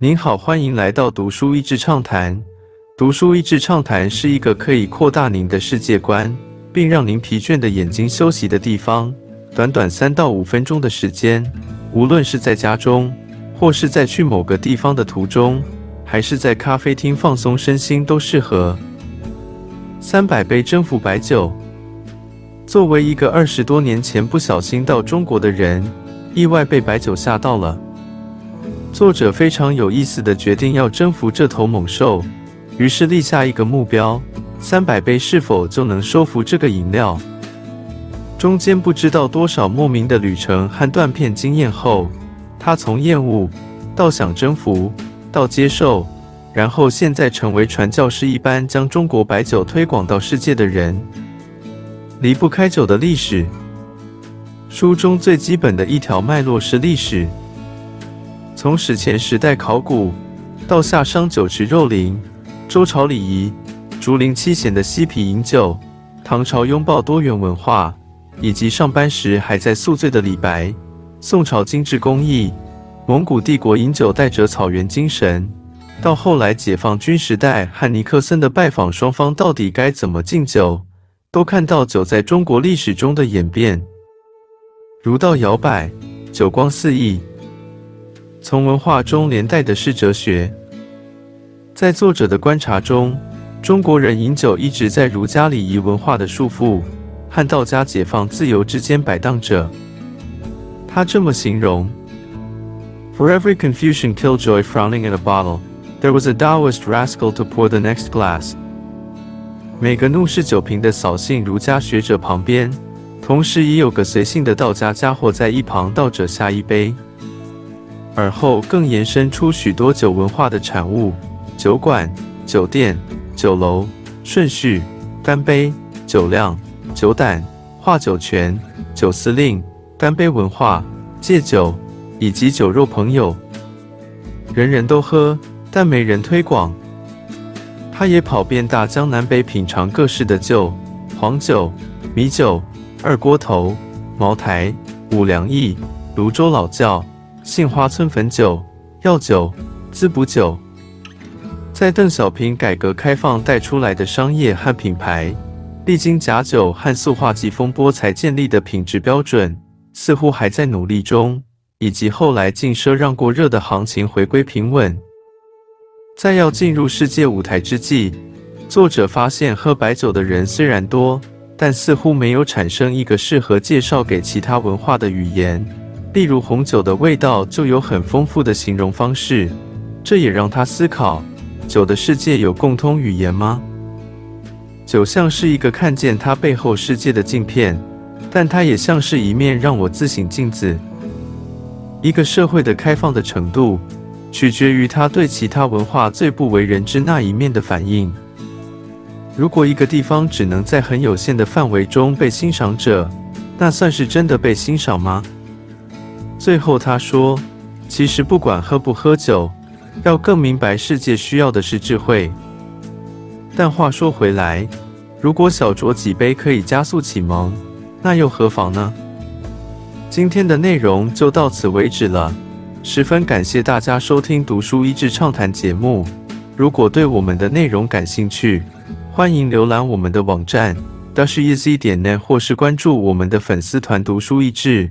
您好，欢迎来到读书益智畅谈。读书益智畅谈是一个可以扩大您的世界观，并让您疲倦的眼睛休息的地方。短短三到五分钟的时间，无论是在家中，或是在去某个地方的途中，还是在咖啡厅放松身心，都适合。三百杯征服白酒。作为一个二十多年前不小心到中国的人，意外被白酒吓到了。作者非常有意思的决定要征服这头猛兽，于是立下一个目标：三百杯是否就能收服这个饮料？中间不知道多少莫名的旅程和断片经验后，他从厌恶到想征服，到接受，然后现在成为传教士一般将中国白酒推广到世界的人。离不开酒的历史。书中最基本的一条脉络是历史，从史前时代考古，到夏商酒池肉林，周朝礼仪，竹林七贤的嬉皮饮酒，唐朝拥抱多元文化。以及上班时还在宿醉的李白，宋朝精致工艺，蒙古帝国饮酒带着草原精神，到后来解放军时代汉尼克森的拜访，双方到底该怎么敬酒，都看到酒在中国历史中的演变。儒道摇摆，酒光四溢，从文化中连带的是哲学。在作者的观察中，中国人饮酒一直在儒家礼仪文化的束缚。和道家解放自由之间摆荡着。他这么形容：For every Confucian killjoy frowning in a bottle, there was a Taoist rascal to pour the next glass。每个怒视酒瓶的扫兴儒家学者旁边，同时也有个随性的道家家伙在一旁倒着下一杯。而后更延伸出许多酒文化的产物：酒馆、酒店、酒楼、顺序、干杯、酒量。酒胆、画酒拳、酒司令、干杯文化、戒酒，以及酒肉朋友，人人都喝，但没人推广。他也跑遍大江南北，品尝各式的酒：黄酒、米酒、二锅头、茅台、五粮液、泸州老窖、杏花村汾酒、药酒、滋补酒，在邓小平改革开放带出来的商业和品牌。历经假酒和塑化剂风波才建立的品质标准，似乎还在努力中。以及后来禁奢让过热的行情回归平稳，在要进入世界舞台之际，作者发现喝白酒的人虽然多，但似乎没有产生一个适合介绍给其他文化的语言。例如红酒的味道就有很丰富的形容方式，这也让他思考：酒的世界有共通语言吗？酒像是一个看见它背后世界的镜片，但它也像是一面让我自省镜子。一个社会的开放的程度，取决于它对其他文化最不为人知那一面的反应。如果一个地方只能在很有限的范围中被欣赏者，那算是真的被欣赏吗？最后他说：“其实不管喝不喝酒，要更明白世界需要的是智慧。”但话说回来，如果小酌几杯可以加速启蒙，那又何妨呢？今天的内容就到此为止了，十分感谢大家收听《读书益智畅谈》节目。如果对我们的内容感兴趣，欢迎浏览我们的网站 dasheasy 点 net，或是关注我们的粉丝团“读书益智”，